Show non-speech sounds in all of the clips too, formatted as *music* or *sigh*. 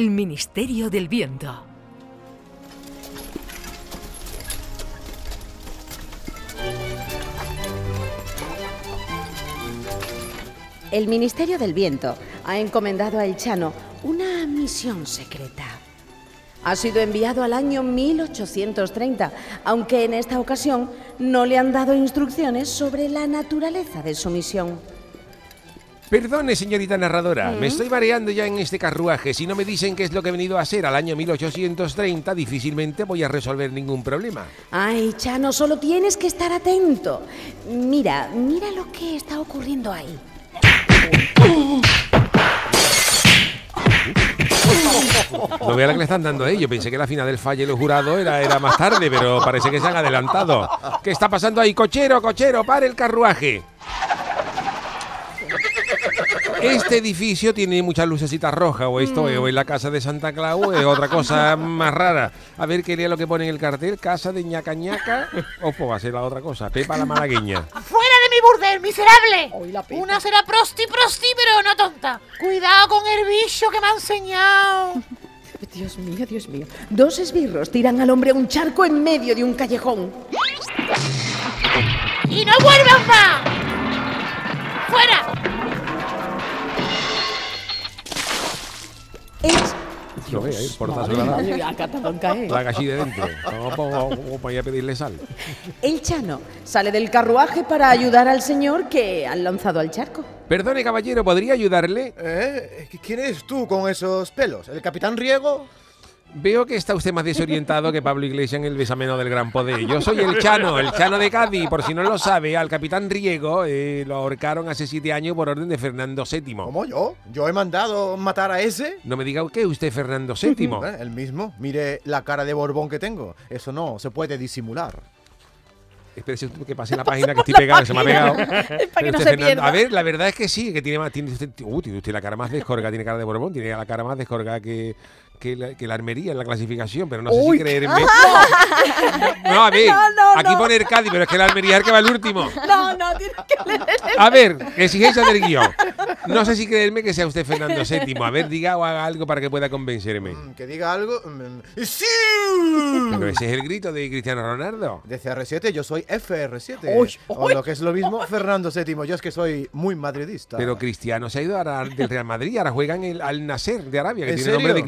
El Ministerio del Viento. El Ministerio del Viento ha encomendado a El Chano una misión secreta. Ha sido enviado al año 1830, aunque en esta ocasión no le han dado instrucciones sobre la naturaleza de su misión. Perdone, señorita narradora, me estoy mareando ya en este carruaje. Si no me dicen qué es lo que he venido a hacer al año 1830, difícilmente voy a resolver ningún problema. Ay, Chano, solo tienes que estar atento. Mira, mira lo que está ocurriendo ahí. No vea la que le están dando a ellos. Pensé que la final del falle los jurados era, era más tarde, pero parece que se han adelantado. ¿Qué está pasando ahí? Cochero, cochero, pare el carruaje. Este edificio tiene muchas lucecitas rojas, o esto o es la casa de Santa Claus, o es otra cosa más rara. A ver qué lea lo que pone en el cartel, casa de ñaca ñaca, o pues va a ser la otra cosa, Pepa la malagueña. ¡Fuera de mi burdel, miserable! Una será prosti, prosti, pero no tonta. Cuidado con el bicho que me ha enseñado. *laughs* Dios mío, Dios mío. Dos esbirros tiran al hombre a un charco en medio de un callejón. ¡Y no vuelvas más! ¡Fuera! Es... Lo ve ahí, el portazo de dentro. Vamos, vamos, vamos para ir a pedirle sal. El Chano sale del carruaje para ayudar al señor que han lanzado al charco. Perdone, caballero, ¿podría ayudarle? ¿Eh? ¿Quién eres tú con esos pelos? ¿El capitán Riego? Veo que está usted más desorientado que Pablo Iglesias en el besameno del Gran Poder. Yo soy el Chano, el Chano de Cádiz. Por si no lo sabe, al capitán Riego eh, lo ahorcaron hace siete años por orden de Fernando VII. ¿Cómo yo? ¿Yo he mandado matar a ese? No me diga que usted Fernando VII. *laughs* ¿Eh? El mismo. Mire la cara de Borbón que tengo. Eso no se puede disimular. Espérese que pase la página que estoy pegado, que se me ha pegado. *laughs* Para que Pero no usted, se Fernando- pierda. A ver, la verdad es que sí, que tiene más. Tiene usted, uh, tiene usted la cara más descorgada, tiene cara de Borbón, tiene la cara más descorgada que. Que la, que la armería en la clasificación, pero no sé Uy, si creerme. *laughs* No, a ver, No, no, aquí no. pone el Cádiz, pero es que la armería es el que va el último. No, no, tienes que leer el- *laughs* A ver, exigencia del guion. No sé si creerme que sea usted Fernando VII. A ver, diga o haga algo para que pueda convencerme. Mm, Que diga algo. mm, ¡Sí! Pero ese es el grito de Cristiano Ronaldo. De CR7 yo soy FR7. Uy, o uy. lo que es lo mismo, Fernando VII. Yo es que soy muy madridista. Pero Cristiano se ha ido ahora del Real Madrid, ahora juega en el Al Nasser de Arabia, que ¿En tiene nombre de serio?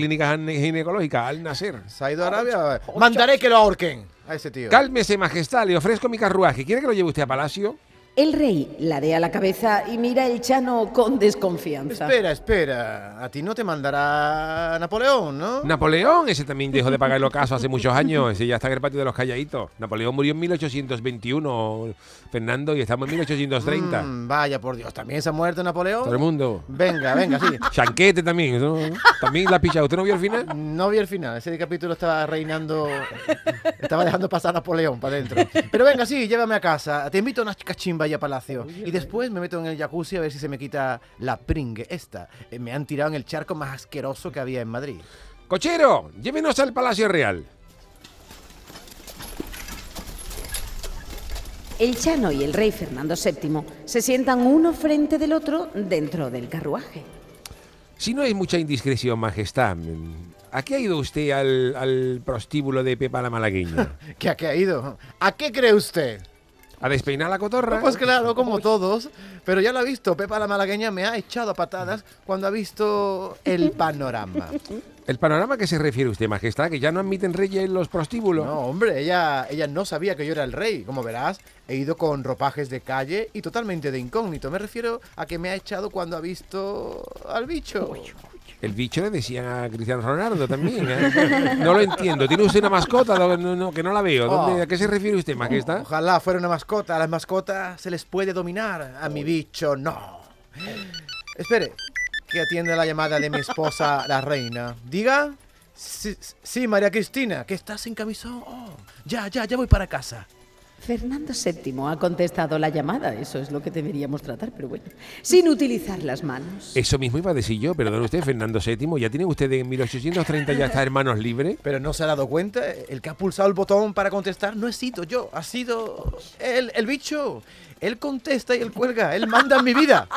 Ginecológica, Al Nasser. ¿Se ha ido a Arabia? Mandaré que lo ahorquen a ese tío. Cálmese, majestad, le ofrezco mi carruaje. ¿Quiere que lo lleve usted a Palacio? El rey ladea la cabeza y mira el Chano con desconfianza. Espera, espera. A ti no te mandará Napoleón, ¿no? Napoleón, ese también dejó de pagar el ocaso hace muchos años. Ese ya está en el patio de los calladitos. Napoleón murió en 1821, Fernando, y estamos en 1830. Mm, vaya por Dios, ¿también se ha muerto Napoleón? Todo el mundo. Venga, venga, sí. *laughs* Chanquete también. ¿no? También la picha. ¿Usted no vio el final? No vi el final, ese capítulo estaba reinando, estaba dejando pasar a Napoleón para adentro. Pero venga, sí, llévame a casa, te invito a una cachimba y a Palacio. Y después me meto en el jacuzzi a ver si se me quita la pringue esta. Eh, Me han tirado en el charco más asqueroso que había en Madrid. Cochero, llévenos al Palacio Real. El Chano y el rey Fernando VII se sientan uno frente del otro dentro del carruaje. Si no es mucha indiscreción, majestad, ¿a qué ha ido usted al, al prostíbulo de Pepa la Malagueña? ¿Qué *laughs* a qué ha ido? ¿A qué cree usted? ¿A despeinar la cotorra? Pues claro, como todos. Pero ya lo ha visto, Pepa la Malagueña me ha echado a patadas cuando ha visto el panorama. ¿El panorama a qué se refiere usted, majestad? ¿Que ya no admiten reyes en los prostíbulos? No, hombre, ella, ella no sabía que yo era el rey. Como verás, he ido con ropajes de calle y totalmente de incógnito. Me refiero a que me ha echado cuando ha visto al bicho. El bicho le decían a Cristiano Ronaldo también. ¿eh? No lo entiendo. ¿Tiene usted una mascota? No, no, que no la veo. ¿Dónde- Oh. ¿A qué se refiere usted, majestad? Ojalá fuera una mascota. A las mascotas se les puede dominar. A mi bicho, no. Espere, que atiende la llamada de mi esposa, la reina. Diga. Sí, sí, María Cristina, que estás en camisón. Oh, ya, ya, ya voy para casa. Fernando VII ha contestado la llamada, eso es lo que deberíamos tratar, pero bueno, sin utilizar las manos. Eso mismo iba a decir yo, perdón usted, Fernando VII. ¿Ya tiene usted en 1830 ya está hermanos libres? Pero no se ha dado cuenta, el que ha pulsado el botón para contestar no he sido yo, ha sido el, el bicho. Él contesta y él cuelga, él manda en mi vida.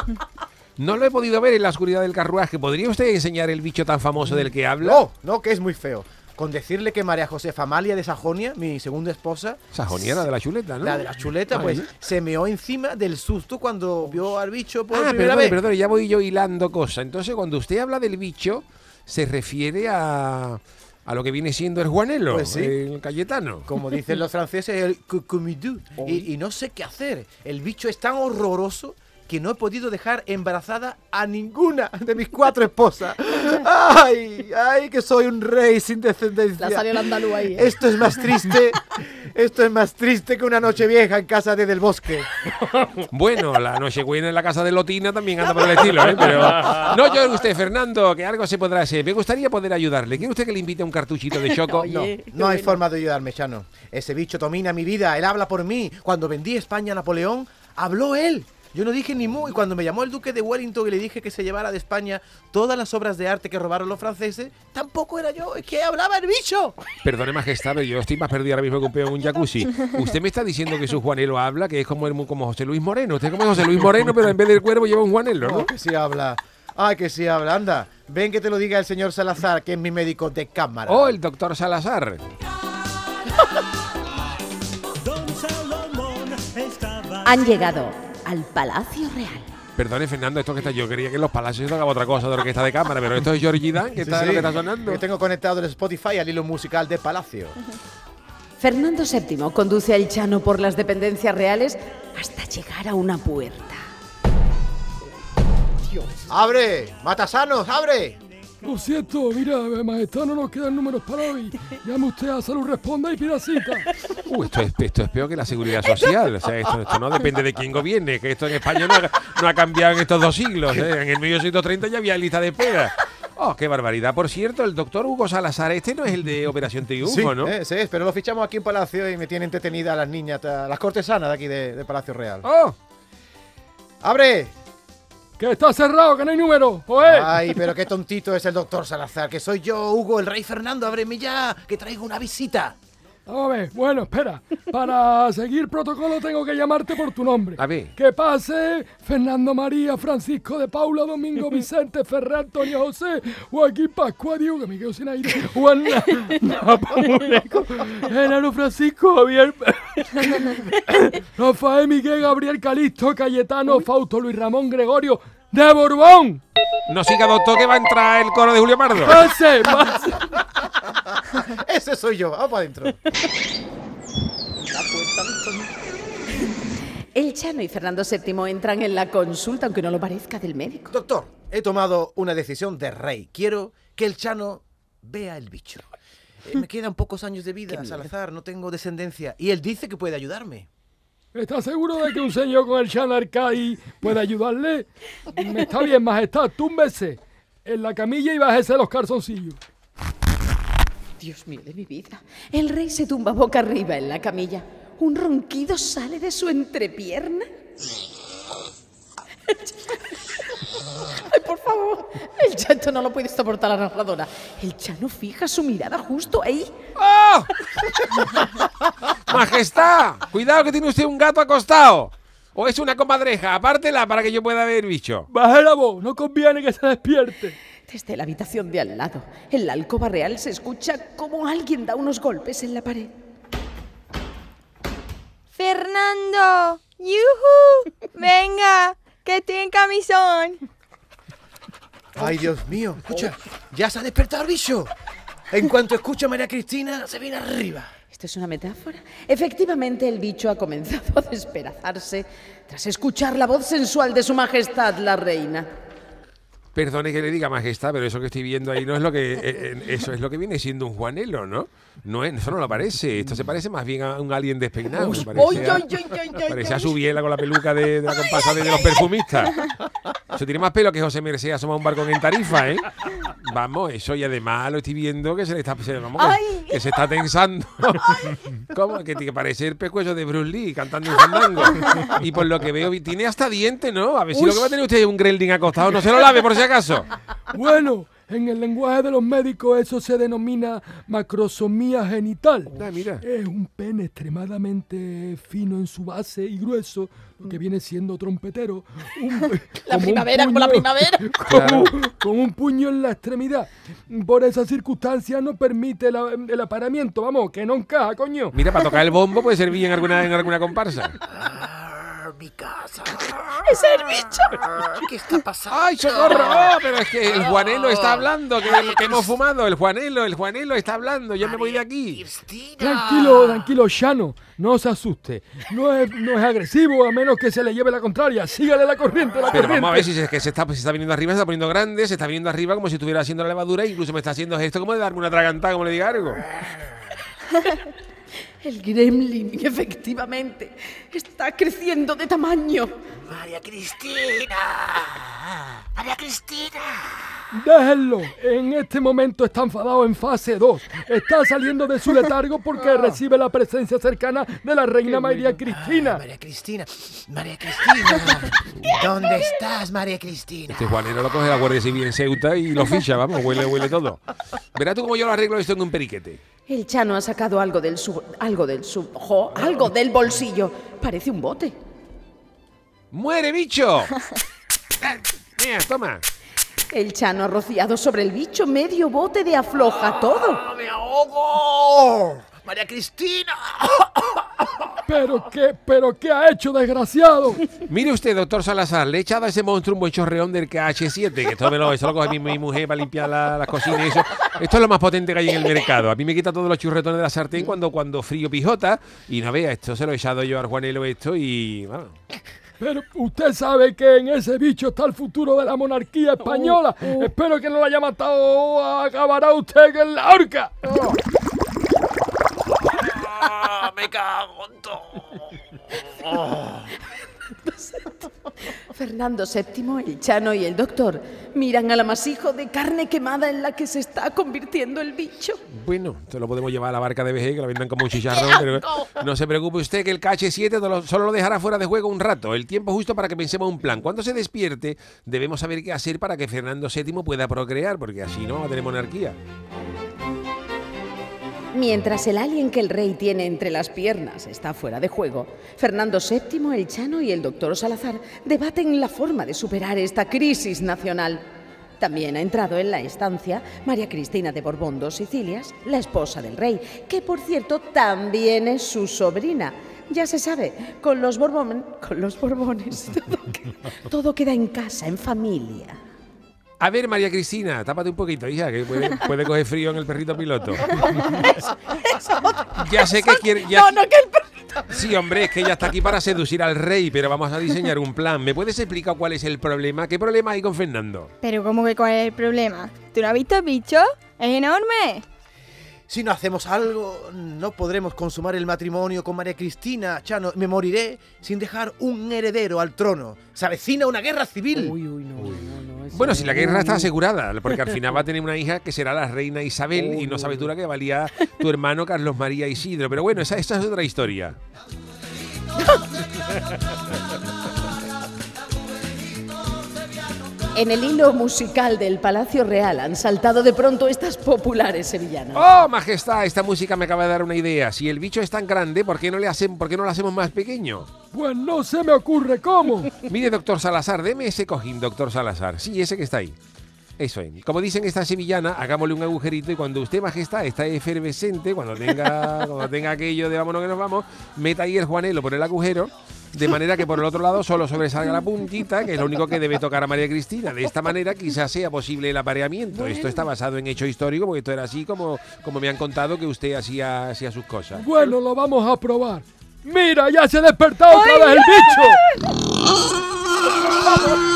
No lo he podido ver en la oscuridad del carruaje. ¿Podría usted enseñar el bicho tan famoso del que habla? No, no, que es muy feo. Con decirle que María Josefa Amalia de Sajonia, mi segunda esposa, Sajonia, la de la chuleta, ¿no? la de la chuleta, Ah, pues ¿sí? se meó encima del susto cuando vio al bicho por Ah, primera perdone, vez. perdone, ya voy yo hilando cosas. Entonces, cuando usted habla del bicho, se refiere a, a lo que viene siendo el Juanelo, Pues sí. el Cayetano. Como dicen los franceses, el cucumidú. *laughs* Y, y no sé qué hacer. El bicho es tan horroroso que no he podido dejar embarazada a ninguna de mis cuatro esposas. ¡Ay! ¡Ay, que soy un rey sin descendencia! La salió el andaluz ahí. ¿eh? Esto es más triste. Esto es más triste que una noche vieja en casa de Del Bosque. Bueno, la Nochebuena en la casa de Lotina también anda por el estilo, ¿eh? Pero no yo usted, Fernando, que algo se podrá hacer. Me gustaría poder ayudarle. ¿Quiere usted que le invite a un cartuchito de choco? Oye. No, no hay bueno. forma de ayudarme, Chano. Ese bicho domina mi vida, él habla por mí. Cuando vendí España a Napoleón, habló él. Yo no dije ni mu. Y cuando me llamó el duque de Wellington y le dije que se llevara de España todas las obras de arte que robaron los franceses, tampoco era yo, es que hablaba el bicho. Perdone, majestad, pero yo estoy más perdido ahora mismo que un en un jacuzzi. Usted me está diciendo que su Juanelo habla, que es como, el- como José Luis Moreno. Usted es como José Luis Moreno, pero en vez del cuervo lleva un Juanelo, No, ¿no? que sí habla. Ay, que sí habla. Anda, ven que te lo diga el señor Salazar, que es mi médico de cámara. Oh, el doctor Salazar. *laughs* Han llegado al Palacio Real. Perdone, Fernando, esto que está. Yo quería que en los palacios se tocaba otra cosa de orquesta de cámara, pero esto es Georgie Dan, que Sí, está sí, lo que está sonando. que tengo conectado el Spotify al hilo musical de Palacio. *laughs* Fernando VII conduce al Chano por las dependencias reales hasta llegar a una puerta. ¡Abre! ¡Matasanos, abre! Lo siento, mira, majestad, no nos quedan números para hoy. Llame usted a Salud Responda y pida cita. Uh, esto, es, esto es peor que la seguridad social. O sea, esto, esto no depende de quién gobierne, que esto en España no ha, no ha cambiado en estos dos siglos. ¿eh? En el 1830 ya había lista de espera. Oh, qué barbaridad. Por cierto, el doctor Hugo Salazar, este no es el de Operación Triunfo, Sí, ¿no? eh, sí, pero lo fichamos aquí en Palacio y me tiene entretenida a las niñas, a las cortesanas de aquí de, de Palacio Real. Oh, ¡Abre! Que está cerrado, que no hay número. Oye, Ay, pero qué tontito es el doctor Salazar, que soy yo, Hugo, el rey Fernando, ábreme ya, que traigo una visita. Vamos a ver. Bueno, espera. Para seguir protocolo tengo que llamarte por tu nombre. A ver. Que pase Fernando María, Francisco de Paula, Domingo *laughs* Vicente, Ferrer, Antonio José, Joaquín Pascua, Diego, que me quedo sin aire, Juan *laughs* Napoleco, Enano Francisco, Javier, *laughs* Rafael Miguel, Gabriel Calixto, Cayetano, Fausto, Luis Ramón, Gregorio, de Borbón. no siga, doctor, que va a entrar el coro de Julio Pardo. Pase, pase. *laughs* Ese soy yo, vamos para adentro. El Chano y Fernando VII entran en la consulta, aunque no lo parezca, del médico. Doctor, he tomado una decisión de rey. Quiero que el Chano vea el bicho. Eh, me quedan pocos años de vida, Salazar, no tengo descendencia. Y él dice que puede ayudarme. ¿Está seguro de que un señor con el Chan Arcai puede ayudarle? Me está bien, majestad, túmbese en la camilla y bájese los calzoncillos. Dios mío de mi vida. El rey se tumba boca arriba en la camilla. Un ronquido sale de su entrepierna. *laughs* Ay, por favor. El Chano no lo puede soportar la narradora. El Chano fija su mirada justo ahí. ¡Oh! ¡Majestad! Cuidado que tiene usted un gato acostado. O es una comadreja, apártela para que yo pueda ver bicho. Baje la voz, no conviene que se despierte. Desde la habitación de al lado, en la alcoba real, se escucha como alguien da unos golpes en la pared. Fernando, ¡yuhu! Venga, que estoy en camisón. Ay, Dios mío, escucha, ya se ha despertado el bicho. En cuanto escucha a María Cristina, se viene arriba. ¿Esto es una metáfora? Efectivamente, el bicho ha comenzado a despedazarse tras escuchar la voz sensual de su majestad, la reina. Perdone que le diga majestad, pero eso que estoy viendo ahí no es lo que eh, eso es lo que viene siendo un Juanelo, ¿no? No es, eso no lo parece. Esto se parece más bien a un alien despeinado. me parece ¡Ay, a- Parece su biela con la peluca de, de la compasa de, de los perfumistas. Eso tiene más pelo que José Merced asoma un barco en Tarifa, ¿eh? Vamos, eso y además lo estoy viendo que se le está, se, vamos, que- que, se está tensando. *laughs* ¿Cómo? Que, que parece el pescuezo de Bruce Lee cantando un fandango. Y por lo que veo, tiene hasta diente, ¿no? A ver si lo que va a tener usted es un gremlin acostado. No se lo lave por si acaso. *laughs* Bueno, En el lenguaje de los médicos eso se denomina macrosomía genital. Ah, mira. Es un pene extremadamente fino en su base y grueso, lo que viene siendo trompetero. Un- *laughs* un primavera, como la puño- primavera. *laughs* Como, con un puño en la extremidad. Por esa circunstancia no permite la- el apareamiento, vamos, que no encaja, coño. Mira, para tocar el bombo puede servir en alguna, en alguna comparsa. *laughs* Mi casa. ¡Es el bicho! ¿Qué está pasando? ¡Ay, socorro! Oh, pero es que el Juanelo está hablando, que, que hemos fumado. El Juanelo, el Juanelo está hablando. Yo me voy de aquí. Cristina. Tranquilo, tranquilo, Shano, no se asuste. No es, no es agresivo a menos que se le lleve la contraria. Sígale la corriente, la Pero corriente. vamos a ver si es que se está, se está viniendo arriba, se está poniendo grande, se está viniendo arriba como si estuviera haciendo la levadura, incluso me está haciendo esto como de darme una tragantada, como le diga algo. *laughs* El gremlin, efectivamente, está creciendo de tamaño. María Cristina. María Cristina. Déjenlo. En este momento está enfadado en fase 2. Está saliendo de su *laughs* letargo porque recibe la presencia cercana de la reina María Cristina. María Cristina. María Cristina. ¿Dónde estás, María Cristina? Este Juanelo lo coge la Guardia Civil en Ceuta y lo ficha, vamos, huele, huele todo. Verás tú cómo yo lo arreglo esto en un periquete. El Chano ha sacado algo del su... algo del su... jo, algo del bolsillo. Parece un bote. ¡Muere, bicho! *laughs* Eh, Mira, toma. El Chano ha rociado sobre el bicho medio bote de afloja todo. ¡Me ahogo! María Cristina. Pero qué, pero qué ha hecho, desgraciado. Mire usted, doctor Salazar, le he echado a ese monstruo un buen chorreón del KH7, que esto me lo, eso lo coge mi, mi mujer para limpiar la, la cocina y eso. Esto es lo más potente que hay en el mercado. A mí me quita todos los churretones de la sartén cuando, cuando frío pijota. Y no vea, esto se lo he echado yo al Juanelo esto y... Pero usted sabe que en ese bicho está el futuro de la monarquía española. Espero que no lo haya matado. Acabará usted en la horca. Ah, me cago en todo. *laughs* Fernando VII, el Chano y el doctor miran al amasijo de carne quemada en la que se está convirtiendo el bicho. Bueno, te lo podemos llevar a la barca de VG, que lo vendan como un *laughs* chicharrón, pero no se preocupe usted que el KH7 te lo- solo lo dejará fuera de juego un rato, el tiempo justo para que pensemos un plan. Cuando se despierte, debemos saber qué hacer para que Fernando VII pueda procrear, porque así no va a tener monarquía. Mientras el alien que el rey tiene entre las piernas está fuera de juego, Fernando VII, el Chano y el doctor Salazar debaten la forma de superar esta crisis nacional. También ha entrado en la estancia María Cristina de Borbón dos Sicilias, la esposa del rey, que por cierto también es su sobrina. Ya se sabe, con los, Borbón, con los Borbones *laughs* todo, que- todo queda en casa, en familia. A ver, María Cristina, tápate un poquito, hija, que puede, *laughs* puede coger frío en el perrito piloto. *laughs* ya sé que quiere... ya- No, no, que el perrito. Sí, hombre, es que ella está aquí para seducir al rey, pero vamos a diseñar un plan. ¿Me puedes explicar cuál es el problema? ¿Qué problema hay con Fernando? Pero ¿cómo que cuál es el problema? ¿Tú no has visto el bicho? Es enorme. Si no hacemos algo, no podremos consumar el matrimonio con María Cristina. Chano, me moriré sin dejar un heredero al trono. Se avecina una guerra civil. Bueno, si la guerra está asegurada, porque al final va a tener una hija que será la reina Isabel y no sabes tú la que valía tu hermano Carlos María Isidro. Pero bueno, esa, esa es otra historia. *laughs* En el hilo musical del Palacio Real han saltado de pronto estas populares sevillanas. ¡Oh, majestad! Esta música me acaba de dar una idea. Si el bicho es tan grande, ¿por qué no le hacen, por qué no lo hacemos más pequeño? Pues no se me ocurre cómo. *laughs* Mire, doctor Salazar, deme ese cojín, doctor Salazar. Sí, ese que está ahí. Eso es. Como dicen esta sevillana, hagámosle un agujerito y cuando usted, majestad, está efervescente, cuando tenga, *laughs* cuando tenga aquello de vámonos que nos vamos, meta ahí el juanelo por el agujero, de manera que por el otro lado solo sobresalga la puntita, que es lo único que debe tocar a María Cristina. De esta manera quizás sea posible el apareamiento. Esto está basado en hecho histórico, porque esto era así como, como me han contado que usted hacía, hacía sus cosas. Bueno, lo vamos a probar. Mira, ya se ha despertado otra vez el bicho. *laughs*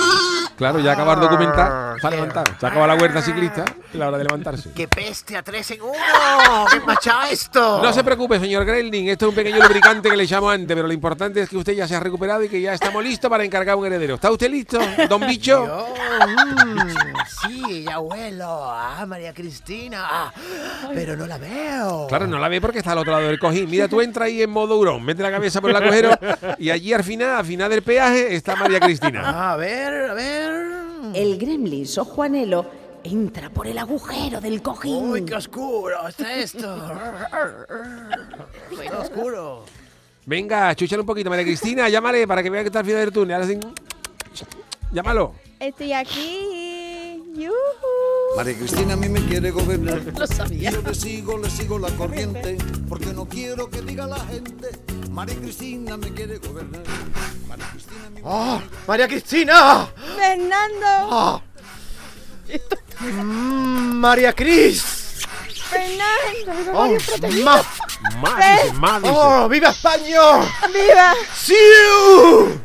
Claro, ya acaba el documental para levantar. Se acaba la huerta ciclista, la hora de levantarse. ¡Qué peste a tres en uno! ¡Qué machado esto! No se preocupe, señor Gremlin, esto es un pequeño lubricante que le llamo antes, pero lo importante es que usted ya se ha recuperado y que ya estamos listos para encargar un heredero. ¿Está usted listo, don Bicho? Yo, mm, sí, abuelo. Ah, María Cristina. Ah, pero no la veo. Claro, no la ve porque está al otro lado del cojín. Mira, tú entra ahí en modo hurón, mete la cabeza por el agujero y allí al final, al final del peaje, está María Cristina. A ver, a ver. El gremlin o Juanelo entra por el agujero del cojín. ¡Uy, qué oscuro está esto! *laughs* ¡Qué oscuro! Venga, chúchale un poquito, María Cristina, llámale para que vea que está al final del túnel. Ahora sí. Llámalo. Estoy aquí. ¡Yujú! María Cristina a mí me quiere gobernar. *laughs* Lo sabía. Yo le sigo, le sigo la corriente, porque no quiero que diga la gente. María Cristina me quiere gobernar. María Cristina ¡Ah! ¡María Cristina! ¡Fernando! ¡Ah! Mm, ¡María Cris! ¡Fernando! ¡Oh, ¡Oh, ma- Más. ¡Oh, viva España! ¡Viva! ¡Siu!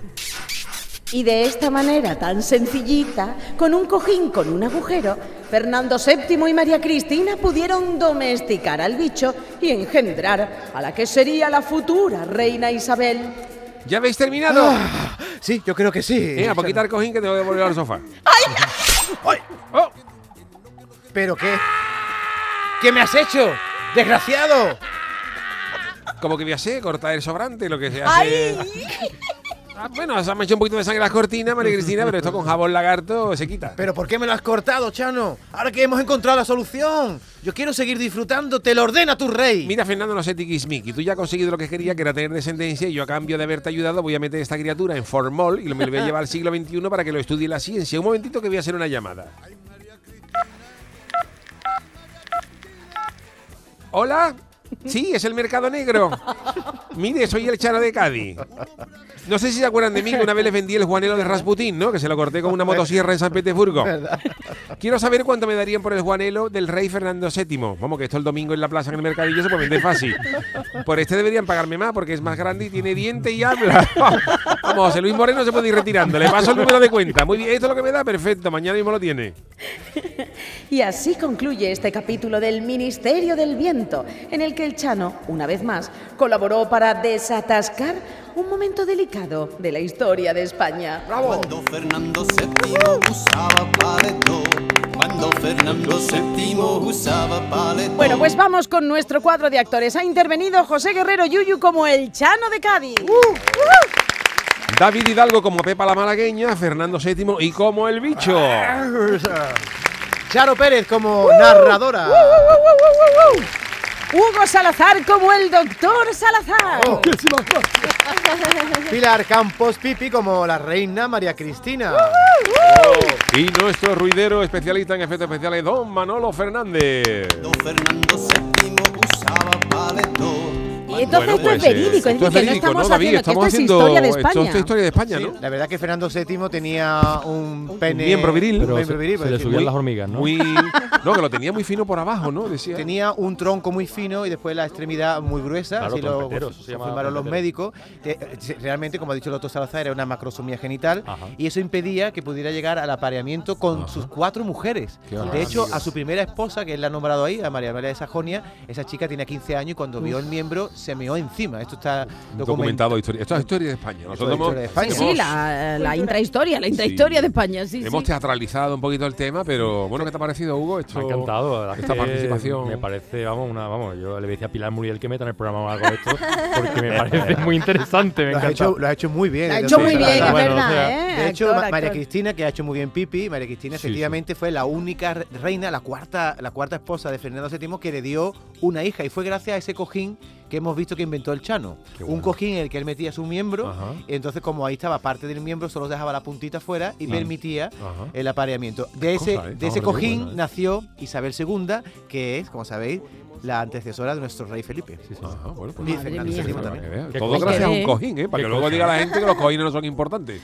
Y de esta manera tan sencillita, con un cojín con un agujero, Fernando VII y María Cristina pudieron domesticar al bicho y engendrar a la que sería la futura reina Isabel. ¿Ya habéis terminado? Ah, Sí, yo creo que sí. Venga, pues quitar el cojín que te voy a volver al sofá. ¡Ay! Oh, ¿Pero qué? ¿Qué me has hecho? ¡Desgraciado! como que voy a hacer, cortar el sobrante, lo que se hace. Ah, bueno, se me hecho un poquito de sangre las cortinas, María Cristina, pero esto con jabón lagarto se quita. ¿Pero por qué me lo has cortado, Chano? Ahora que hemos encontrado la solución. Yo quiero seguir disfrutando, te lo ordena tu rey. Mira, Fernando, no sé tiquismiqui. Tú ya has conseguido lo que quería, que era tener descendencia, y yo a cambio de haberte ayudado voy a meter esta criatura en formol y me lo voy a llevar al siglo XXI para que lo estudie la ciencia. Un momentito que voy a hacer una llamada. ¿Hola? Sí, es el mercado negro. Mire, soy el Chano de Cádiz. No sé si se acuerdan de mí que una vez les vendí el Juanelo de Rasputín, ¿no? Que se lo corté con una motosierra en San Petersburgo. Quiero saber cuánto me darían por el Juanelo del rey Fernando VII. Vamos, que esto el domingo en la plaza en el mercadillo se puede vender fácil. Por este deberían pagarme más porque es más grande y tiene diente y habla. Vamos, José Luis Moreno se puede ir retirando. Le paso el número de cuenta. Muy bien, esto es lo que me da. Perfecto, mañana mismo lo tiene. *laughs* Y así concluye este capítulo del Ministerio del Viento, en el que el Chano, una vez más, colaboró para desatascar un momento delicado de la historia de España. Cuando Fernando VII usaba paleto. Cuando Fernando VII usaba paleto. Bueno, pues vamos con nuestro cuadro de actores. Ha intervenido José Guerrero Yuyu como el Chano de Cádiz. David Hidalgo como Pepa la Malagueña, Fernando VII y como el bicho. *laughs* Charo Pérez como narradora. Hugo Salazar como el Doctor Salazar. Oh. *laughs* Pilar Campos Pipi como la reina María Cristina. Y nuestro ruidero especialista en efectos especiales, don Manolo Fernández. Cuando Fernando VII usaba paleto. Y entonces Bueno, esto pues, es verídico, eh, es esto que no estamos haciendo, Estamos esto es historia de esto España. es historia de España, Sí, ¿no? la verdad que Fernando VII tenía un pene. miembro viril. un Pero miembro se, viril, se le subían muy- las hormigas, ¿no? Muy, *laughs* no, que lo tenía muy fino por abajo, ¿no? Decía. Tenía un tronco muy fino y después la extremidad muy gruesa, Claro, así lo confirmaron los médicos. Que, eh, realmente, como ha dicho el doctor Salazar, era una macrosomía genital Ajá. y eso impedía que pudiera llegar al apareamiento con sus cuatro mujeres. Qué de hecho, a su primera esposa, que él la ha nombrado ahí, a María María de Sajonia, esa chica tenía 15 años y cuando vio el miembro se meó encima. Esto está documentado historia. Esto es historia de España. Esto Nosotros es historia de España. Sí, sí, la, la intrahistoria, la intrahistoria Sí. de España, sí, Hemos sí. teatralizado un poquito el tema, pero bueno, ¿qué te ha parecido, Hugo? Esto, Me ha encantado, la esta que participación. Me parece, vamos, una, vamos, yo le decía a Pilar Muriel que meta en el programa o algo de esto, porque me parece *laughs* muy interesante, me Lo has, encanta. hecho, lo has hecho muy bien. Lo ha hecho muy bien, es verdad, ¿eh? De hecho, Actor, María actor. Cristina, que ha hecho muy bien Pipi, María Cristina Sí, efectivamente fue la única re- reina, la cuarta, la cuarta esposa de Fernando VII que le dio una hija y fue gracias a ese cojín que hemos visto que inventó el Chano. Un cojín en el que él metía su miembro, Ajá. y entonces como ahí estaba parte del miembro, solo dejaba la puntita fuera y permitía Ajá. el apareamiento. De cosa, ese, ¿eh? de ese cojín bueno, ¿eh? nació Isabel II, que es, como sabéis, la antecesora de nuestro rey Felipe. Ajá, bueno, pues también. que veas. Qué Todo gracias a un cojín, ¿eh? Para que luego diga la gente que los cojines no son importantes.